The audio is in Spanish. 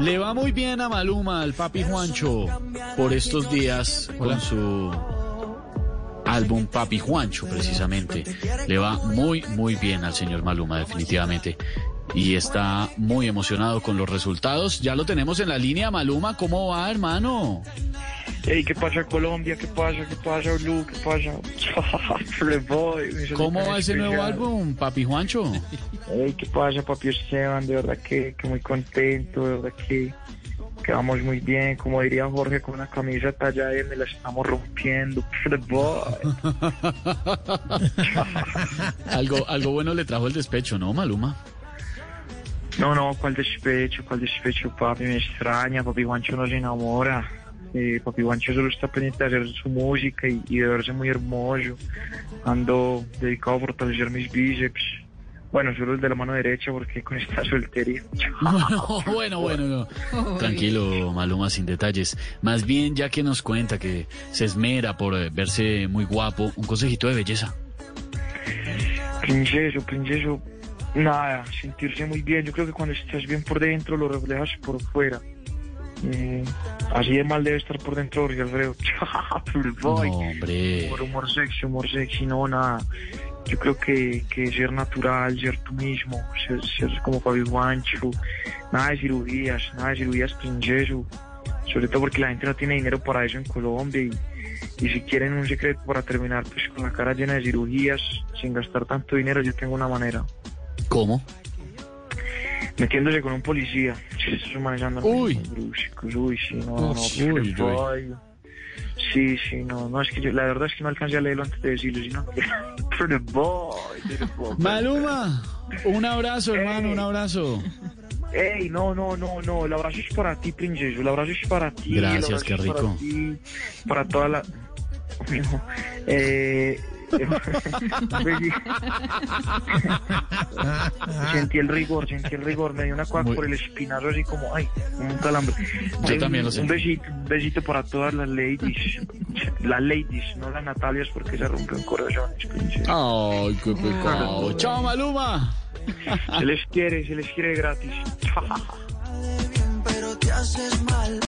Le va muy bien a Maluma, al papi Juancho, por estos días con su álbum Papi Juancho, precisamente. Le va muy, muy bien al señor Maluma, definitivamente. Y está muy emocionado con los resultados. Ya lo tenemos en la línea, Maluma. ¿Cómo va, hermano? Hey, ¿qué pasa Colombia? ¿Qué pasa? ¿Qué pasa Blue? ¿Qué pasa? ¿Cómo va ese nuevo álbum, papi Juancho? Hey, ¿qué pasa papi Esteban? De verdad que, que muy contento, de verdad que, que vamos muy bien. Como diría Jorge, con una camisa talla M la estamos rompiendo. Algo, algo bueno le trajo el despecho, ¿no, Maluma? No, no, cuál despecho, cuál despecho, papi, me extraña, papi Juancho no se enamora. Eh, papi Juancho solo está pendiente de hacer su música y, y de verse muy hermoso. Ando dedicado a fortalecer mis bíceps. Bueno, solo el de la mano derecha porque con esta soltería. bueno, bueno, no. Tranquilo, Maluma, sin detalles. Más bien, ya que nos cuenta que se esmera por eh, verse muy guapo, un consejito de belleza. Princeso, princeso, nada, sentirse muy bien. Yo creo que cuando estás bien por dentro lo reflejas por fuera. Eh, así de mal debe estar por dentro Jorge Alfredo. No, hombre. Humor, humor sexy, humor sexy, no, nada. Yo creo que, que ser natural, ser tú mismo, ser, ser como Fabi Guancho, nada de cirugías, nada de cirugías princeso, sobre todo porque la gente no tiene dinero para eso en Colombia y, y si quieren un secreto para terminar pues con la cara llena de cirugías, sin gastar tanto dinero, yo tengo una manera, ¿Cómo? Metiéndose con un policía, esos manes andan Uy. bruscos, uy, sí, no, no, Uy, uy. Sí, sí, no, no, es que yo, la verdad es que no alcancé a leerlo antes de decirlo, sino Playboy, Playboy. Maluma, un abrazo, hermano, un abrazo. Ey, no, no, no, no, el abrazo es para ti, princeso, el abrazo es para ti. Gracias, qué rico. Para ti, para toda la... Eh... Sentí el rigor, sentí el rigor, me dio una cuac Muy- por el espinazo así como, ay, como un calambre. Yo Eh, también lo Un sentí. besito, un besito para todas las ladies, las ladies, no las Natalias porque se rompen corazones, princeso. Ay, qué pecado. Chao, Maluma. Se les quiere, se les quiere gratis. pero te haces mal.